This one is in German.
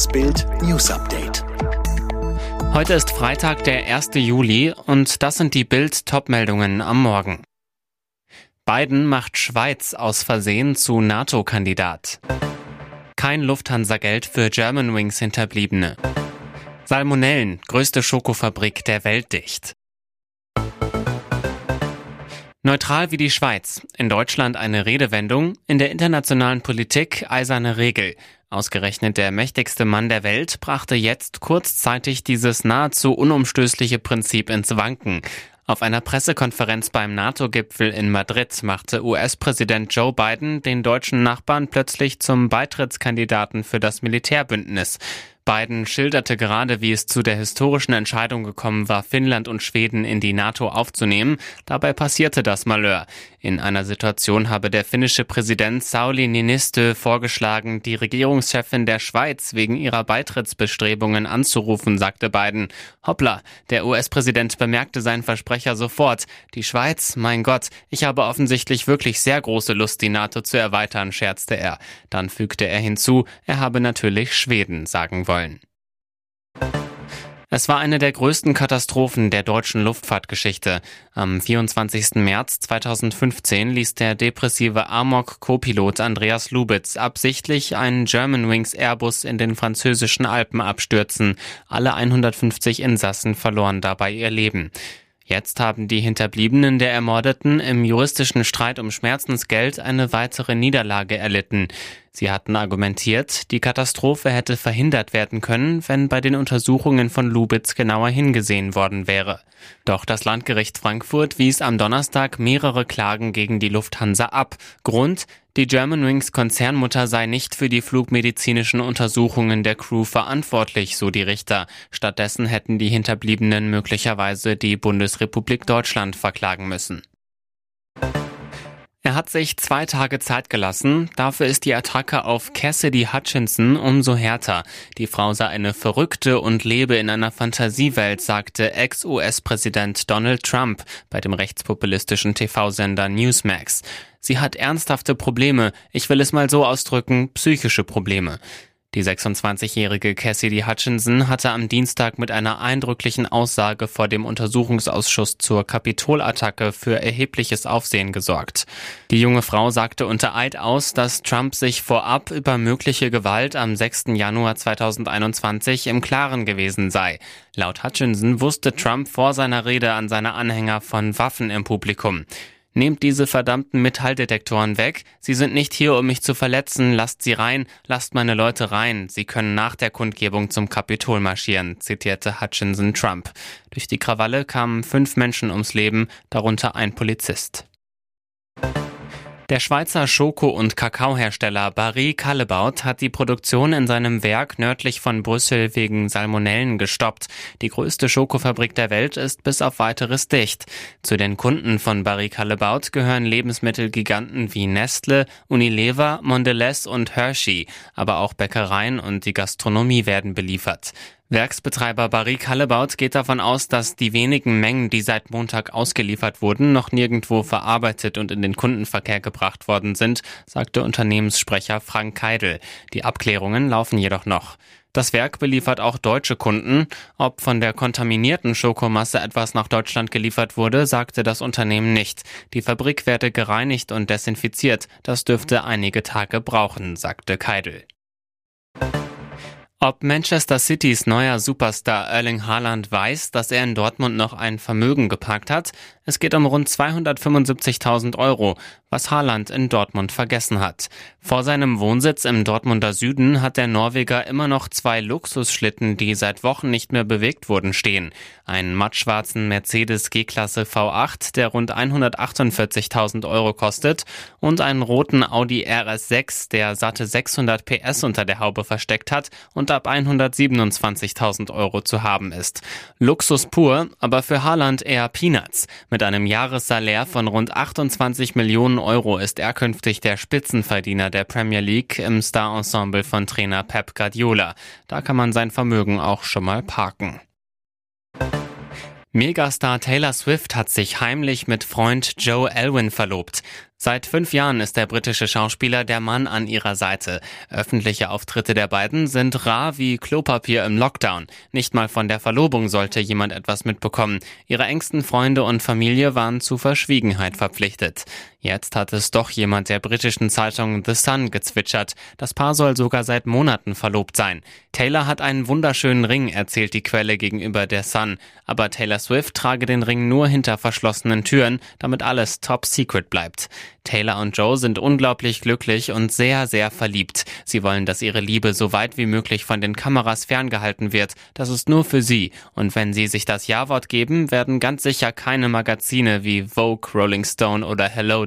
Das Bild News Update. Heute ist Freitag, der 1. Juli und das sind die Bild Topmeldungen am Morgen. Biden macht Schweiz aus Versehen zu NATO-Kandidat. Kein Lufthansa-Geld für Germanwings Hinterbliebene. Salmonellen, größte Schokofabrik der Welt dicht. Neutral wie die Schweiz. In Deutschland eine Redewendung, in der internationalen Politik eiserne Regel. Ausgerechnet der mächtigste Mann der Welt brachte jetzt kurzzeitig dieses nahezu unumstößliche Prinzip ins Wanken. Auf einer Pressekonferenz beim NATO-Gipfel in Madrid machte US-Präsident Joe Biden den deutschen Nachbarn plötzlich zum Beitrittskandidaten für das Militärbündnis. Biden schilderte gerade, wie es zu der historischen Entscheidung gekommen war, Finnland und Schweden in die NATO aufzunehmen. Dabei passierte das Malheur. In einer Situation habe der finnische Präsident Sauli Niinistö vorgeschlagen, die Regierungschefin der Schweiz wegen ihrer Beitrittsbestrebungen anzurufen, sagte Biden. Hoppla, der US-Präsident bemerkte seinen Versprecher sofort. Die Schweiz, mein Gott, ich habe offensichtlich wirklich sehr große Lust, die NATO zu erweitern, scherzte er. Dann fügte er hinzu, er habe natürlich Schweden sagen wollen. Es war eine der größten Katastrophen der deutschen Luftfahrtgeschichte. Am 24. März 2015 ließ der depressive Amok-Co-Pilot Andreas Lubitz absichtlich einen Germanwings Airbus in den französischen Alpen abstürzen. Alle 150 Insassen verloren dabei ihr Leben. Jetzt haben die Hinterbliebenen der Ermordeten im juristischen Streit um Schmerzensgeld eine weitere Niederlage erlitten. Sie hatten argumentiert, die Katastrophe hätte verhindert werden können, wenn bei den Untersuchungen von Lubitz genauer hingesehen worden wäre. Doch das Landgericht Frankfurt wies am Donnerstag mehrere Klagen gegen die Lufthansa ab. Grund, die Germanwings Konzernmutter sei nicht für die flugmedizinischen Untersuchungen der Crew verantwortlich, so die Richter. Stattdessen hätten die Hinterbliebenen möglicherweise die Bundesrepublik Deutschland verklagen müssen. Er hat sich zwei Tage Zeit gelassen. Dafür ist die Attacke auf Cassidy Hutchinson umso härter. Die Frau sei eine Verrückte und lebe in einer Fantasiewelt, sagte Ex-US-Präsident Donald Trump bei dem rechtspopulistischen TV-Sender Newsmax. Sie hat ernsthafte Probleme, ich will es mal so ausdrücken, psychische Probleme. Die 26-jährige Cassidy Hutchinson hatte am Dienstag mit einer eindrücklichen Aussage vor dem Untersuchungsausschuss zur Kapitolattacke für erhebliches Aufsehen gesorgt. Die junge Frau sagte unter Eid aus, dass Trump sich vorab über mögliche Gewalt am 6. Januar 2021 im Klaren gewesen sei. Laut Hutchinson wusste Trump vor seiner Rede an seine Anhänger von Waffen im Publikum. Nehmt diese verdammten Metalldetektoren weg. Sie sind nicht hier, um mich zu verletzen. Lasst sie rein. Lasst meine Leute rein. Sie können nach der Kundgebung zum Kapitol marschieren, zitierte Hutchinson Trump. Durch die Krawalle kamen fünf Menschen ums Leben, darunter ein Polizist. Der Schweizer Schoko- und Kakaohersteller Barry Callebaut hat die Produktion in seinem Werk nördlich von Brüssel wegen Salmonellen gestoppt. Die größte Schokofabrik der Welt ist bis auf weiteres dicht. Zu den Kunden von Barry Callebaut gehören Lebensmittelgiganten wie Nestle, Unilever, Mondelez und Hershey, aber auch Bäckereien und die Gastronomie werden beliefert. Werksbetreiber Barrick Hallebaut geht davon aus, dass die wenigen Mengen, die seit Montag ausgeliefert wurden, noch nirgendwo verarbeitet und in den Kundenverkehr gebracht worden sind, sagte Unternehmenssprecher Frank Keidel. Die Abklärungen laufen jedoch noch. Das Werk beliefert auch deutsche Kunden. Ob von der kontaminierten Schokomasse etwas nach Deutschland geliefert wurde, sagte das Unternehmen nicht. Die Fabrik werde gereinigt und desinfiziert. Das dürfte einige Tage brauchen, sagte Keidel. Ob Manchester Citys neuer Superstar Erling Haaland weiß, dass er in Dortmund noch ein Vermögen geparkt hat? Es geht um rund 275.000 Euro, was Haaland in Dortmund vergessen hat. Vor seinem Wohnsitz im Dortmunder Süden hat der Norweger immer noch zwei Luxusschlitten, die seit Wochen nicht mehr bewegt wurden, stehen. Einen mattschwarzen Mercedes G-Klasse V8, der rund 148.000 Euro kostet, und einen roten Audi RS6, der satte 600 PS unter der Haube versteckt hat und ab 127.000 Euro zu haben ist. Luxus pur, aber für Haaland eher Peanuts. Mit einem Jahressalär von rund 28 Millionen Euro ist er künftig der Spitzenverdiener der Premier League im Star-Ensemble von Trainer Pep Guardiola. Da kann man sein Vermögen auch schon mal parken. Megastar Taylor Swift hat sich heimlich mit Freund Joe Alwyn verlobt. Seit fünf Jahren ist der britische Schauspieler der Mann an ihrer Seite. Öffentliche Auftritte der beiden sind rar wie Klopapier im Lockdown. Nicht mal von der Verlobung sollte jemand etwas mitbekommen. Ihre engsten Freunde und Familie waren zu Verschwiegenheit verpflichtet. Jetzt hat es doch jemand der britischen Zeitung The Sun gezwitschert. Das Paar soll sogar seit Monaten verlobt sein. Taylor hat einen wunderschönen Ring, erzählt die Quelle gegenüber der Sun. Aber Taylor Swift trage den Ring nur hinter verschlossenen Türen, damit alles top secret bleibt. Taylor und Joe sind unglaublich glücklich und sehr, sehr verliebt. Sie wollen, dass ihre Liebe so weit wie möglich von den Kameras ferngehalten wird. Das ist nur für sie. Und wenn sie sich das Ja-Wort geben, werden ganz sicher keine Magazine wie Vogue, Rolling Stone oder Hello